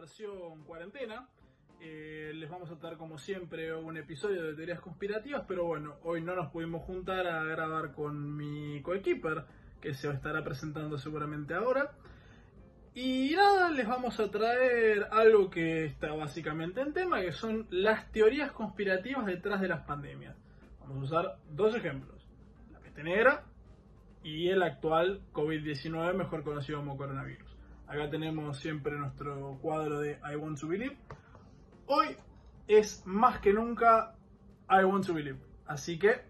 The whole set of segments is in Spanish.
versión cuarentena. Eh, les vamos a dar como siempre un episodio de teorías conspirativas, pero bueno, hoy no nos pudimos juntar a grabar con mi coequiper, que se estará presentando seguramente ahora. Y nada, les vamos a traer algo que está básicamente en tema, que son las teorías conspirativas detrás de las pandemias. Vamos a usar dos ejemplos, la peste negra y el actual COVID-19, mejor conocido como coronavirus. Acá tenemos siempre nuestro cuadro de I Want to Believe. Hoy es más que nunca I Want to Believe. Así que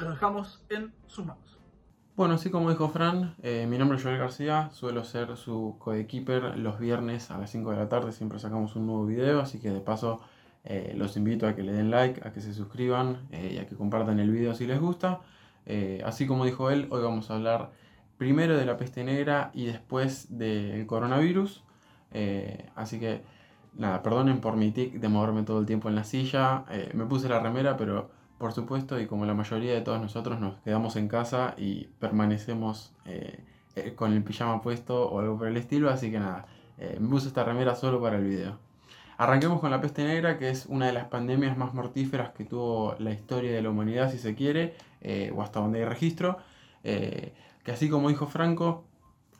los dejamos en sus manos. Bueno, así como dijo Fran, eh, mi nombre es Joel García, suelo ser su coequiper los viernes a las 5 de la tarde, siempre sacamos un nuevo video, así que de paso eh, los invito a que le den like, a que se suscriban eh, y a que compartan el video si les gusta. así como dijo él, hoy vamos a hablar primero de la peste negra y después del coronavirus. Eh, así que nada, perdonen por mi tic de moverme todo el tiempo en la silla. Eh, me puse la remera, pero por supuesto, y como la mayoría de todos nosotros, nos quedamos en casa y permanecemos eh, con el pijama puesto o algo por el estilo. Así que nada, me puse esta remera solo para el video. Arranquemos con la peste negra, que es una de las pandemias más mortíferas que tuvo la historia de la humanidad, si se quiere, o hasta donde hay registro que así como dijo Franco,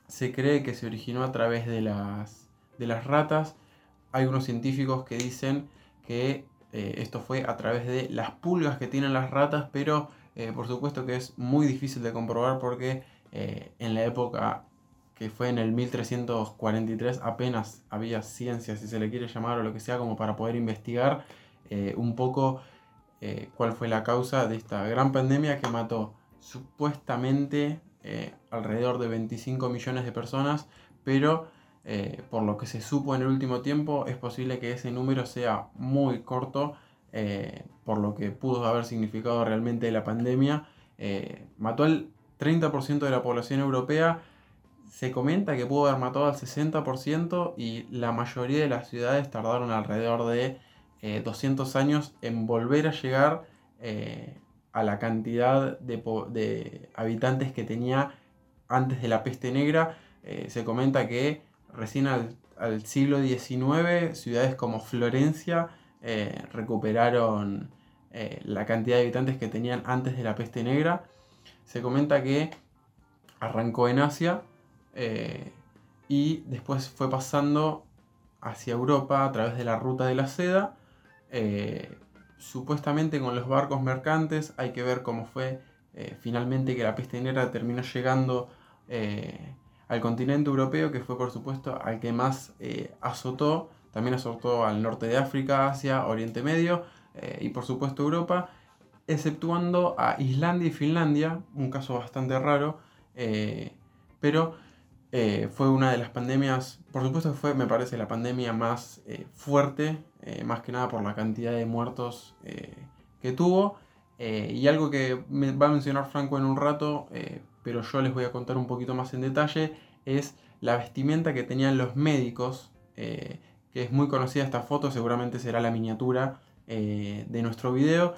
se cree que se originó a través de las, de las ratas. Hay unos científicos que dicen que eh, esto fue a través de las pulgas que tienen las ratas, pero eh, por supuesto que es muy difícil de comprobar porque eh, en la época que fue en el 1343 apenas había ciencia, si se le quiere llamar o lo que sea, como para poder investigar un poco cuál fue la causa de esta gran pandemia que mató supuestamente eh, alrededor de 25 millones de personas, pero eh, por lo que se supo en el último tiempo es posible que ese número sea muy corto, eh, por lo que pudo haber significado realmente la pandemia. mató al 30% de la población europea, se comenta que pudo haber matado al 60% y la mayoría de las ciudades tardaron alrededor de 200 años en volver a llegar a la cantidad de, habitantes que tenía antes de la peste negra. Eh, se comenta que recién al, siglo XIX ciudades como Florencia eh, recuperaron eh, la cantidad de habitantes que tenían antes de la peste negra. Se comenta que arrancó en Asia y después fue pasando hacia Europa a través de la ruta de la seda supuestamente con los barcos mercantes, hay que ver cómo fue eh, finalmente que la peste negra terminó llegando eh, al continente europeo, que fue por supuesto al que más eh, azotó, también azotó al norte de África, Asia, Oriente Medio y por supuesto Europa, exceptuando a Islandia y Finlandia, un caso bastante raro, pero fue una de las pandemias, por supuesto fue, me parece, la pandemia más fuerte eh, más que nada por la cantidad de muertos eh, que tuvo. Eh, y algo que me va a mencionar Franco en un rato, pero yo les voy a contar un poquito más en detalle, es la vestimenta que tenían los médicos, que es muy conocida esta foto, seguramente será la miniatura de nuestro video,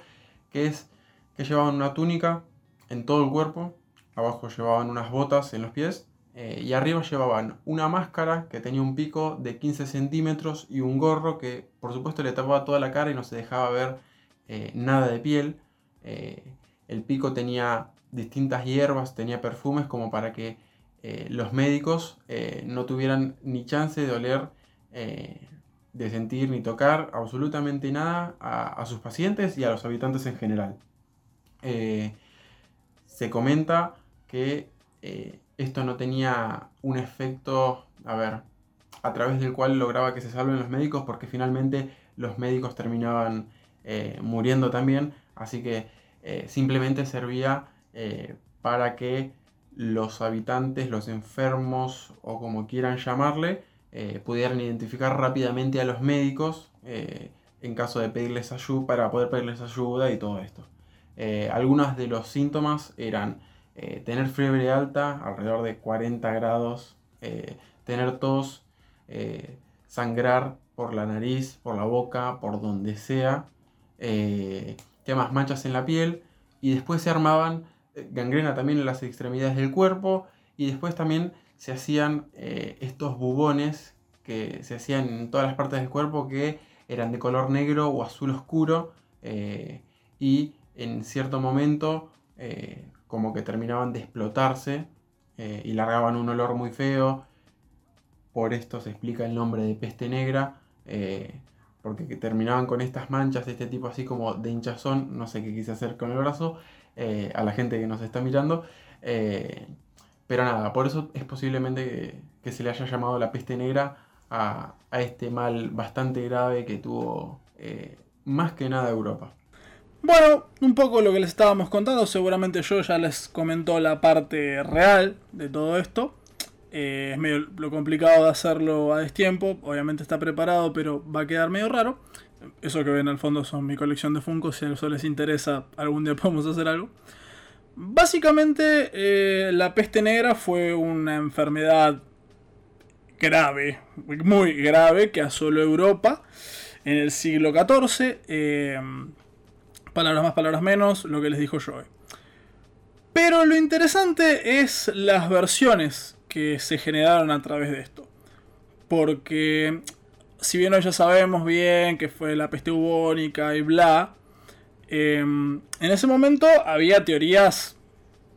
que es que llevaban una túnica en todo el cuerpo, abajo llevaban unas botas en los pies eh, y arriba llevaban una máscara que tenía un pico de 15 centímetros y un gorro que por supuesto le tapaba toda la cara y no se dejaba ver eh, nada de piel. Eh, el pico tenía distintas hierbas, tenía perfumes como para que los médicos no tuvieran ni chance de oler, de sentir ni tocar absolutamente nada a, sus pacientes y a los habitantes en general. se comenta que esto no tenía un efecto, a ver, a través del cual lograba que se salven los médicos, porque finalmente los médicos terminaban eh, muriendo también, así que eh, simplemente servía eh, para que los habitantes, los enfermos o como quieran llamarle, pudieran identificar rápidamente a los médicos en caso de pedirles ayuda, para poder pedirles ayuda y todo esto. algunos de los síntomas eran eh, tener fiebre alta, alrededor de 40 grados, eh, tener tos, eh, sangrar por la nariz, por la boca, por donde sea, más manchas en la piel y después se armaban gangrena también en las extremidades del cuerpo y después también se hacían estos bubones que se hacían en todas las partes del cuerpo que eran de color negro o azul oscuro y en cierto momento como que terminaban de explotarse eh, y largaban un olor muy feo. Por esto se explica el nombre de peste negra, porque terminaban con estas manchas, este tipo así como de hinchazón, no sé qué quise hacer con el brazo, a la gente que nos está mirando. pero nada, por eso es posiblemente que se le haya llamado la peste negra a, este mal bastante grave que tuvo eh, más que nada Europa. Bueno, un poco lo que les estábamos contando, seguramente yo ya les comentó la parte real de todo esto. Eh, es medio lo complicado de hacerlo a destiempo, obviamente está preparado, pero va a quedar medio raro. Eso que ven al fondo son mi colección de Funko, si a eso les interesa, algún día podemos hacer algo. Básicamente, eh, la peste negra fue una enfermedad grave, muy grave, que asoló Europa en el siglo XIV. Palabras más, palabras menos, lo que les dijo Joe. Pero lo interesante es las versiones que se generaron a través de esto. Porque si bien hoy ya sabemos bien que fue la peste bubónica y bla, em, en ese momento había teorías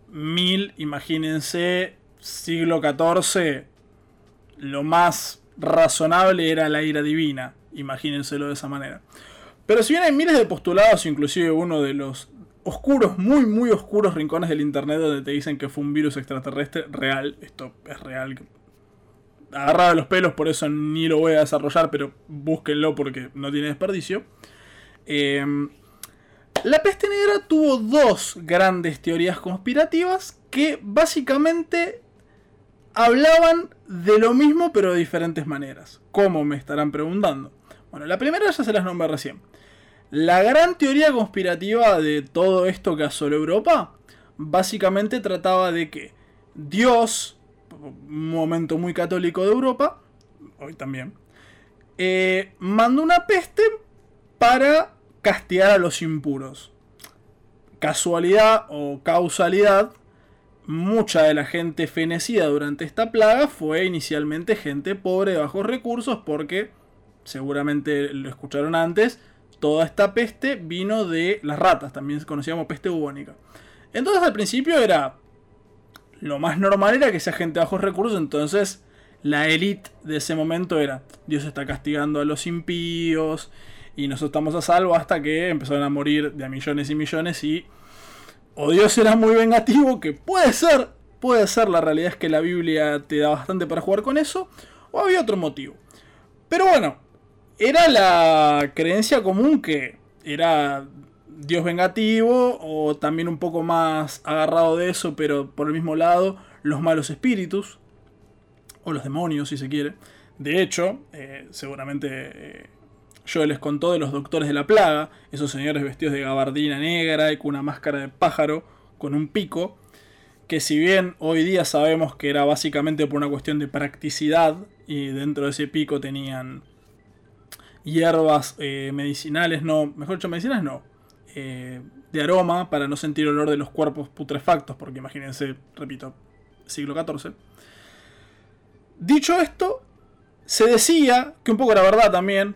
mil, imagínense, siglo XIV, lo más razonable era la ira divina, imagínenselo de esa manera. Pero si bien hay miles de postulados, inclusive uno de los oscuros, muy muy oscuros rincones del internet donde te dicen que fue un virus extraterrestre real, esto es real, agarrado los pelos, por eso ni lo voy a desarrollar, pero búsquenlo porque no tiene desperdicio. Em, la peste negra tuvo dos grandes teorías conspirativas que básicamente hablaban de lo mismo pero de diferentes maneras. ¿Cómo me estarán preguntando? Bueno, la primera ya se las nombré recién. La gran teoría conspirativa de todo esto que asoló Europa básicamente trataba de que Dios, un momento muy católico de Europa, hoy también, eh, mandó una peste para castigar a los impuros. Casualidad o causalidad, mucha de la gente fenecida durante esta plaga fue inicialmente gente pobre de bajos recursos porque, seguramente lo escucharon antes, toda esta peste vino de las ratas, también se conocía como peste bubónica. Entonces al principio era... Lo más normal era que sea gente de bajos recursos, entonces la élite de ese momento era Dios está castigando a los impíos y nosotros estamos a salvo hasta que empezaron a morir de a millones y millones y o Dios era muy vengativo, que puede ser, puede ser, la realidad es que la Biblia te da bastante para jugar con eso, o había otro motivo. Pero bueno, era la creencia común que era Dios vengativo, o también un poco más agarrado de eso, pero por el mismo lado, los malos espíritus, o los demonios si se quiere. De hecho, eh, seguramente... Eh, yo les contó de los doctores de la plaga, esos señores vestidos de gabardina negra y con una máscara de pájaro con un pico, que si bien hoy día sabemos que era básicamente por una cuestión de practicidad y dentro de ese pico tenían hierbas eh, medicinales, no, mejor dicho, medicinales no, eh, de aroma para no sentir olor de los cuerpos putrefactos, porque imagínense, repito, siglo XIV. Dicho esto, se decía, que un poco la verdad también,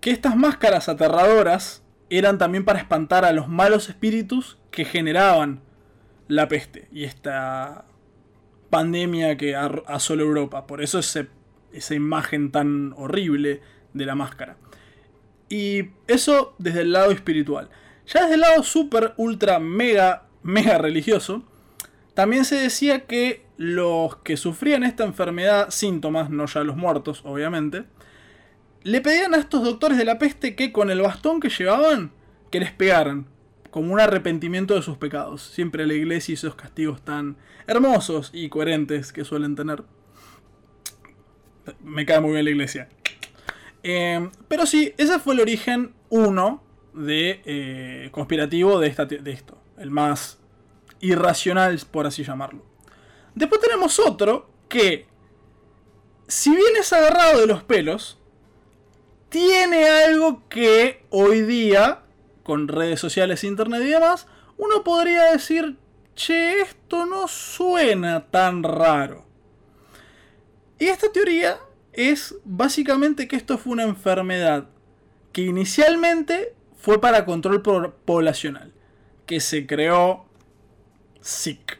que estas máscaras aterradoras eran también para espantar a los malos espíritus que generaban la peste y esta pandemia que asoló Europa. Por eso esa imagen tan horrible de la máscara. Y eso desde el lado espiritual. Ya desde el lado super, ultra, mega, mega religioso, también se decía que los que sufrían esta enfermedad, síntomas, no ya los muertos, obviamente, le pedían a estos doctores de la peste que con el bastón que llevaban, que les pegaran, como un arrepentimiento de sus pecados. Siempre la iglesia y esos castigos tan hermosos y coherentes que suelen tener. Me cae muy bien la iglesia. Eh, pero sí, ese fue el origen uno de eh, conspirativo de, esta, de esto. El más irracional, por así llamarlo. Después tenemos otro que, si bien es agarrado de los pelos, tiene algo que hoy día, con redes sociales, internet y demás, uno podría decir, che, esto no suena tan raro. Y esta teoría es básicamente que esto fue una enfermedad que inicialmente fue para control poblacional, que se creó SIC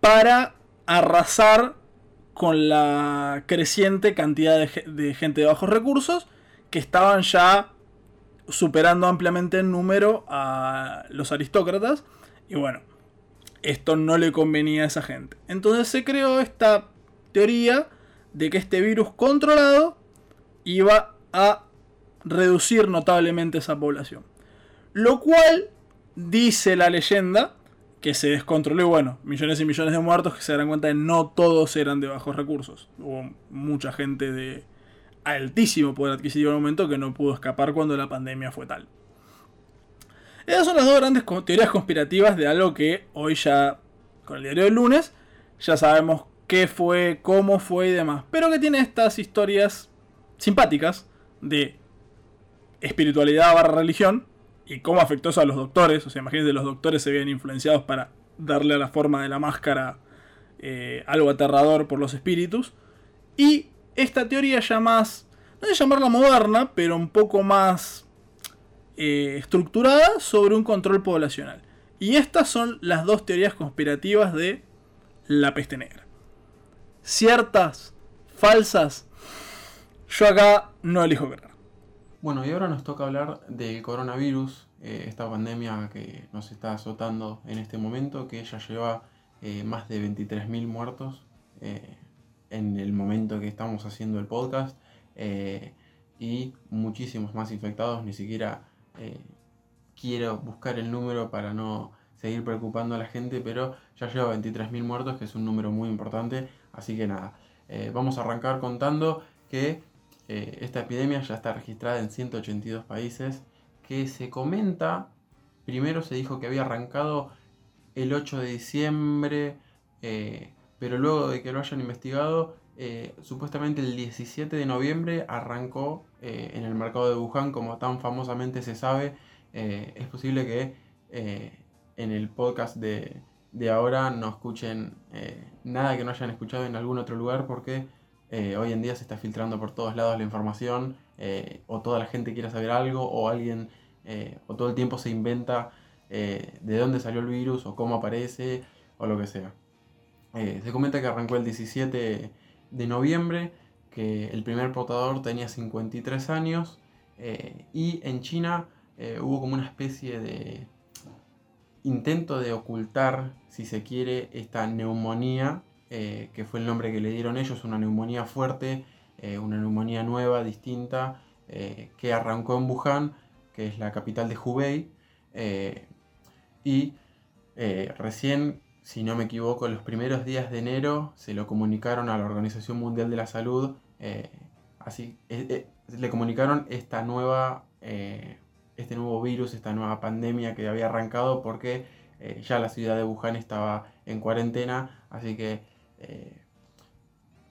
para arrasar con la creciente cantidad de, gente de bajos recursos que estaban ya superando ampliamente en número a los aristócratas. Y bueno, esto no le convenía a esa gente. Entonces se creó esta teoría de que este virus controlado iba a reducir notablemente esa población. Lo cual, dice la leyenda, que se descontroló y bueno, millones y millones de muertos que se darán cuenta de no todos eran de bajos recursos. Hubo mucha gente de altísimo poder adquisitivo en momento que no pudo escapar cuando la pandemia fue tal. Esas son las dos grandes teorías conspirativas de algo que hoy ya, con el diario del lunes, ya sabemos qué fue, cómo fue y demás. Pero que tiene estas historias simpáticas de espiritualidad barra religión y cómo afectó eso a los doctores. O sea, imagínense, los doctores se veían influenciados para darle a la forma de la máscara eh, algo aterrador por los espíritus. Y esta teoría ya más, no sé llamarla moderna, pero un poco más eh, estructurada sobre un control poblacional. Y estas son las dos teorías conspirativas de la peste negra. Ciertas, falsas, yo acá no elijo creer. Bueno, y ahora nos toca hablar del coronavirus, eh, esta pandemia que nos está azotando en este momento, que ya lleva eh, más de 23.000 muertos eh, en el momento que estamos haciendo el podcast y muchísimos más infectados, ni siquiera quiero buscar el número para no seguir preocupando a la gente, pero ya lleva 23.000 muertos, que es un número muy importante, así que nada, vamos a arrancar contando que eh, esta epidemia ya está registrada en 182 países, que se comenta, primero se dijo que había arrancado el 8 de diciembre, eh, pero luego de que lo hayan investigado, eh, supuestamente el 17 de noviembre arrancó en el mercado de Wuhan, como tan famosamente se sabe. es posible que en el podcast de, de ahora no escuchen nada que no hayan escuchado en algún otro lugar porque eh, hoy en día se está filtrando por todos lados la información, eh, o toda la gente quiere saber algo, o alguien, eh, o todo el tiempo se inventa de dónde salió el virus, o cómo aparece, o lo que sea. se comenta que arrancó el 17 de noviembre, que el primer portador tenía 53 años, y en China hubo como una especie de intento de ocultar, si se quiere, esta neumonía eh, que fue el nombre que le dieron ellos, una neumonía fuerte, eh, una neumonía nueva, distinta, eh, que arrancó en Wuhan, que es la capital de Hubei, y recién, si no me equivoco, los primeros días de enero se lo comunicaron a la Organización Mundial de la Salud, así, le comunicaron esta nueva, este nuevo virus, esta nueva pandemia que había arrancado porque ya la ciudad de Wuhan estaba en cuarentena, así que eh,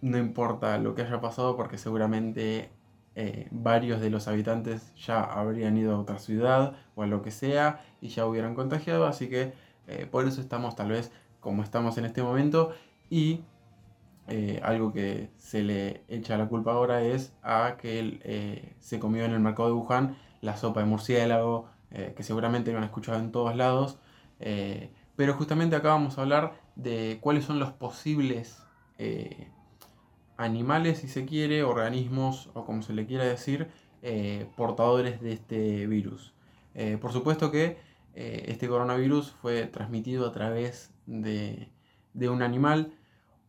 no importa lo que haya pasado porque seguramente eh, varios de los habitantes ya habrían ido a otra ciudad o a lo que sea y ya hubieran contagiado, así que eh, por eso estamos tal vez como estamos en este momento y algo que se le echa la culpa ahora es a que él se comió en el mercado de Wuhan la sopa de murciélago, que seguramente lo han escuchado en todos lados, pero justamente acá vamos a hablar de cuáles son los posibles eh, animales, si se quiere, organismos o como se le quiera decir, eh, portadores de este virus. Eh, por supuesto que este coronavirus fue transmitido a través de, de, un animal.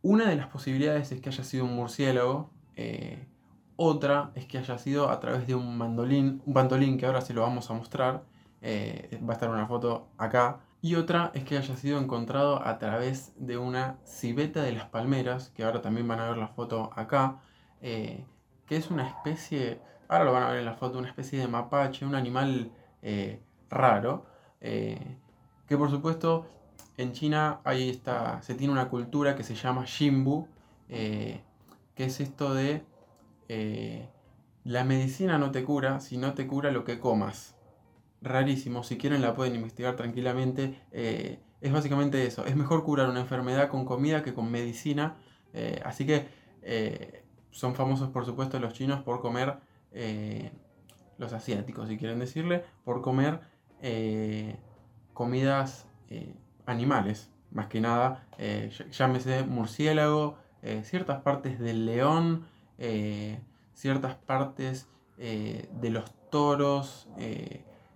Una de las posibilidades es que haya sido un murciélago. Otra es que haya sido a través de un mandolín, un bandolín que ahora se lo vamos a mostrar. va a estar una foto acá y otra es que haya sido encontrado a través de una civeta de las palmeras, que ahora también van a ver la foto acá, eh, que es una especie, ahora lo van a ver en la foto, una especie de mapache, un animal eh, raro, eh, que por supuesto en China ahí está, se tiene una cultura que se llama Xinbu, que es esto de la medicina no te cura, si no te cura lo que comas rarísimo, si quieren la pueden investigar tranquilamente. Eh, es básicamente eso, es mejor curar una enfermedad con comida que con medicina. Eh, así que eh, son famosos, por supuesto, los chinos por comer, eh, los asiáticos, si quieren decirle, por comer eh, comidas animales, más que nada, llámese murciélago, ciertas partes del león, ciertas partes de los toros,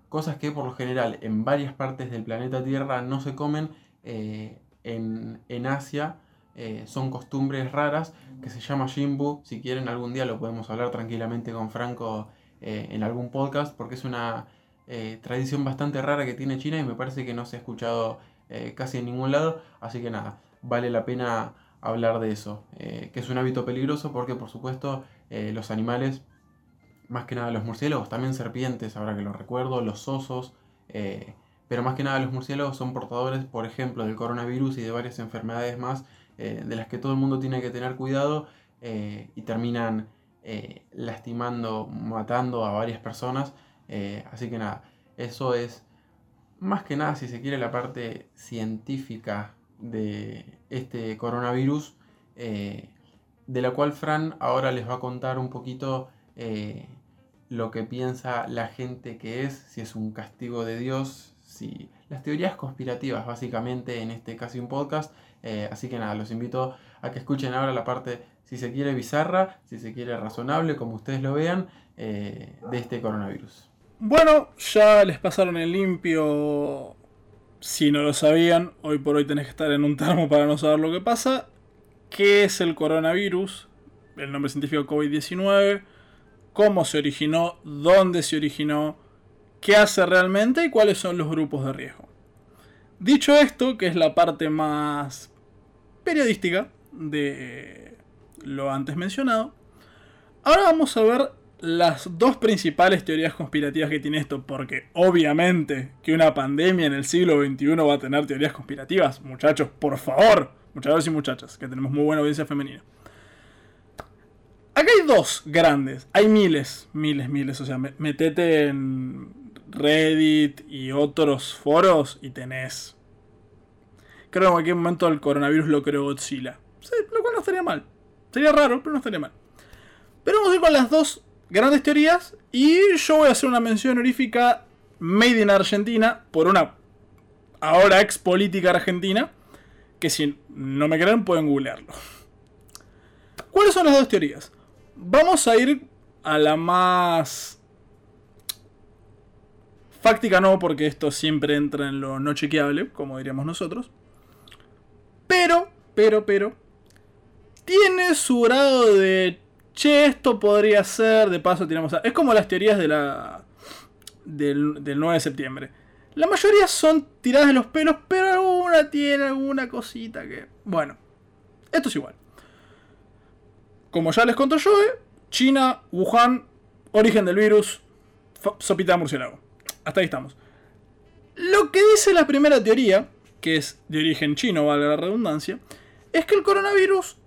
cosas que por lo general en varias partes del planeta Tierra no se comen, en, Asia eh, son costumbres raras que se llama Jimbu. Si quieren, algún día lo podemos hablar tranquilamente con Franco eh, en algún podcast, porque es una eh, tradición bastante rara que tiene China y me parece que no se ha escuchado casi en ningún lado. Así que nada, vale la pena hablar de eso, que es un hábito peligroso porque por supuesto los animales, más que nada los murciélagos, también serpientes, ahora que lo recuerdo, los osos, pero más que nada los murciélagos son portadores, por ejemplo, del coronavirus y de varias enfermedades más eh, de las que todo el mundo tiene que tener cuidado eh, y terminan eh, lastimando, matando a varias personas. así que nada, eso es más que nada, si se quiere, la parte científica de este coronavirus, de la cual Fran ahora les va a contar un poquito lo que piensa la gente que es, si es un castigo de Dios, sí, las teorías conspirativas, básicamente, en este casi un podcast. Eh, así que nada, los invito a que escuchen ahora la parte, si se quiere, bizarra, si se quiere, razonable, como ustedes lo vean, eh, de este coronavirus. Bueno, ya les pasaron el limpio. Si no lo sabían, hoy por hoy tenés que estar en un termo para no saber lo que pasa. ¿Qué es el coronavirus? El nombre científico COVID-19. ¿Cómo se originó? ¿Dónde se originó? qué hace realmente y cuáles son los grupos de riesgo. Dicho esto, que es la parte más periodística de lo antes mencionado, ahora vamos a ver las dos principales teorías conspirativas que tiene esto, porque obviamente que una pandemia en el siglo XXI va a tener teorías conspirativas, muchachos, por favor, muchachos y muchachas, que tenemos muy buena audiencia femenina. Acá hay dos grandes, hay miles, miles, miles, o sea, metete en Reddit y otros foros y tenés. Creo que en cualquier momento el coronavirus lo creó Godzilla. lo cual no estaría mal. Sería raro, pero no estaría mal. Pero vamos a ir con las dos grandes teorías. Y yo voy a hacer una mención honorífica made in Argentina por una ahora ex política argentina. Que si no me creen pueden googlearlo. ¿Cuáles son las dos teorías? Vamos a ir a la más Fáctica no, porque esto siempre entra en lo no chequeable, como diríamos nosotros. Pero, pero, pero, tiene su grado de, che, esto podría ser, de paso tiramos a... Es como las teorías de la, del, del 9 de septiembre. La mayoría son tiradas de los pelos, pero alguna tiene alguna cosita que... Bueno, esto es igual. Como ya les contó yo, China, Wuhan, origen del virus, sopita de murciélago. Hasta ahí estamos. Lo que dice la primera teoría, que es de origen chino, valga la redundancia, es que el coronavirus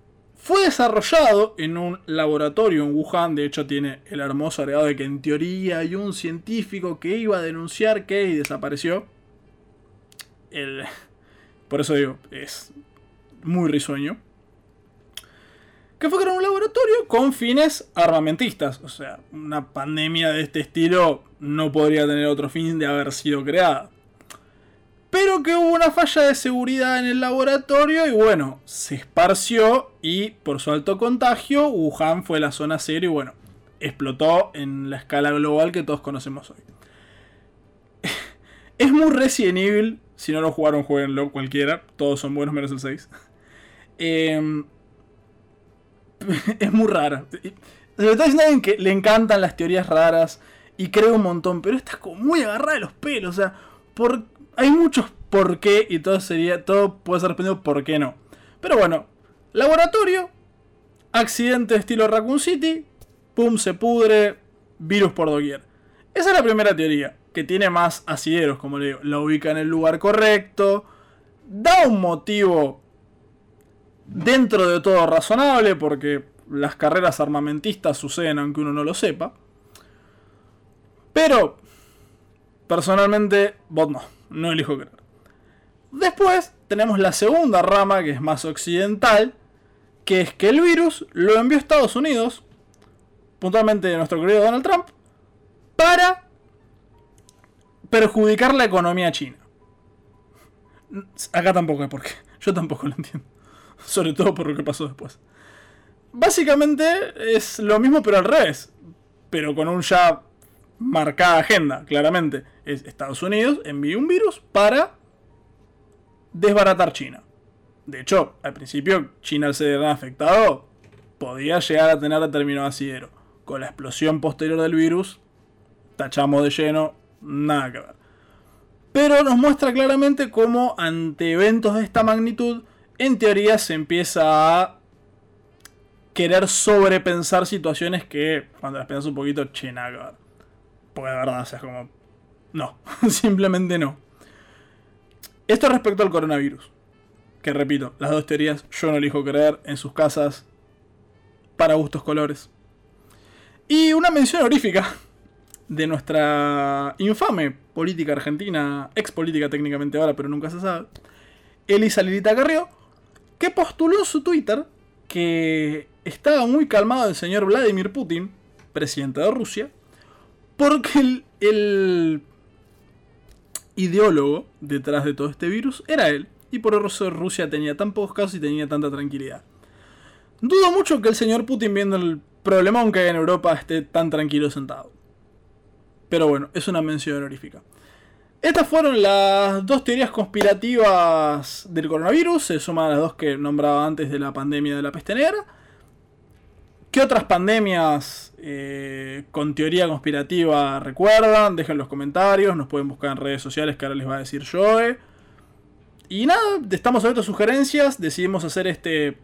fue desarrollado en un laboratorio en Wuhan. De hecho, tiene el hermoso agregado de que en teoría hay un científico que iba a denunciar que desapareció. El... Por eso digo, es muy risueño que fue creado un laboratorio con fines armamentistas. O sea, una pandemia de este estilo no podría tener otro fin de haber sido creada. Pero que hubo una falla de seguridad en el laboratorio y bueno, se esparció y por su alto contagio, Wuhan fue la zona cero y bueno, explotó en la escala global que todos conocemos hoy. es muy Resident Evil, si no lo jugaron, jueguenlo cualquiera, todos son buenos menos el 6. eh, es muy rara. Se lo está diciendo que le encantan las teorías raras y cree un montón, pero está como muy agarrada de los pelos. O sea, por, hay muchos por qué y todo sería todo puede ser respondido por qué no. Pero bueno, laboratorio, accidente estilo Raccoon City, pum, se pudre, virus por doquier. Esa es la primera teoría, que tiene más asideros, como le digo. La ubica en el lugar correcto, da un motivo dentro de todo razonable, porque las carreras armamentistas suceden aunque uno no lo sepa. Pero, personalmente, vos no, no elijo creer. Después tenemos la segunda rama, que es más occidental, que es que el virus lo envió a Estados Unidos, puntualmente nuestro querido Donald Trump, para perjudicar la economía china. Acá tampoco hay por qué. Yo tampoco lo entiendo. Sobre todo por lo que pasó después. Básicamente es lo mismo pero al revés. Pero con un ya marcada agenda, claramente. Es Estados Unidos envía un virus para desbaratar China. De hecho, al principio China al ser afectado podía llegar a tener determinado asidero. Con la explosión posterior del virus, tachamos de lleno, nada que ver. Pero nos muestra claramente cómo ante eventos de esta magnitud, en teoría se empieza a querer sobrepensar situaciones que cuando las piensas un poquito, che, nada que ver. Porque de verdad, o sea, es como... No, simplemente no. Esto respecto al coronavirus. Que repito, las dos teorías yo no elijo creer en sus casas para gustos colores. Y una mención honorífica de nuestra infame política argentina, ex política técnicamente ahora, pero nunca se sabe, Elisa Lilita Carrió, que postuló su Twitter que estaba muy calmado el señor Vladimir Putin, presidente de Rusia, porque el, el ideólogo detrás de todo este virus era él. Y por eso Rusia tenía tan pocos casos y tenía tanta tranquilidad. Dudo mucho que el señor Putin, viendo el problemón que hay en Europa, esté tan tranquilo sentado. Pero bueno, es una mención honorífica. Estas fueron las dos teorías conspirativas del coronavirus. Se suman las dos que nombraba antes de la pandemia de la peste negra. ¿Qué otras pandemias eh, con teoría conspirativa recuerdan? Dejen los comentarios, nos pueden buscar en redes sociales que ahora les va a decir Joe. Y nada, estamos abiertos a sugerencias, decidimos hacer este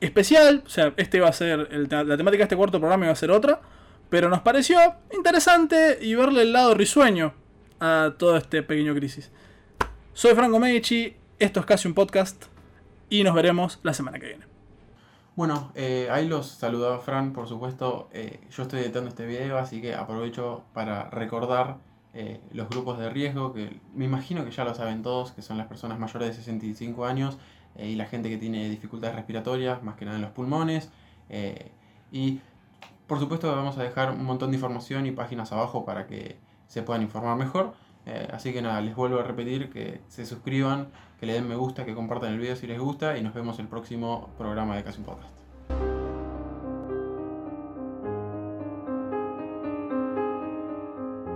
especial, o sea, este va a ser, la temática de este cuarto programa iba a ser otra, pero nos pareció interesante y verle el lado risueño a todo este pequeño crisis. Soy Franco Medici, esto es casi un podcast y nos veremos la semana que viene. Bueno, eh, ahí los saludaba Fran, por supuesto. Eh, yo estoy editando este video, así que aprovecho para recordar eh, los grupos de riesgo, que me imagino que ya lo saben todos, que son las personas mayores de 65 años y la gente que tiene dificultades respiratorias, más que nada en los pulmones. y por supuesto vamos a dejar un montón de información y páginas abajo para que se puedan informar mejor. Así que nada, les vuelvo a repetir que se suscriban, que le den me gusta, que compartan el video si les gusta y nos vemos el próximo programa de Casi Podcast.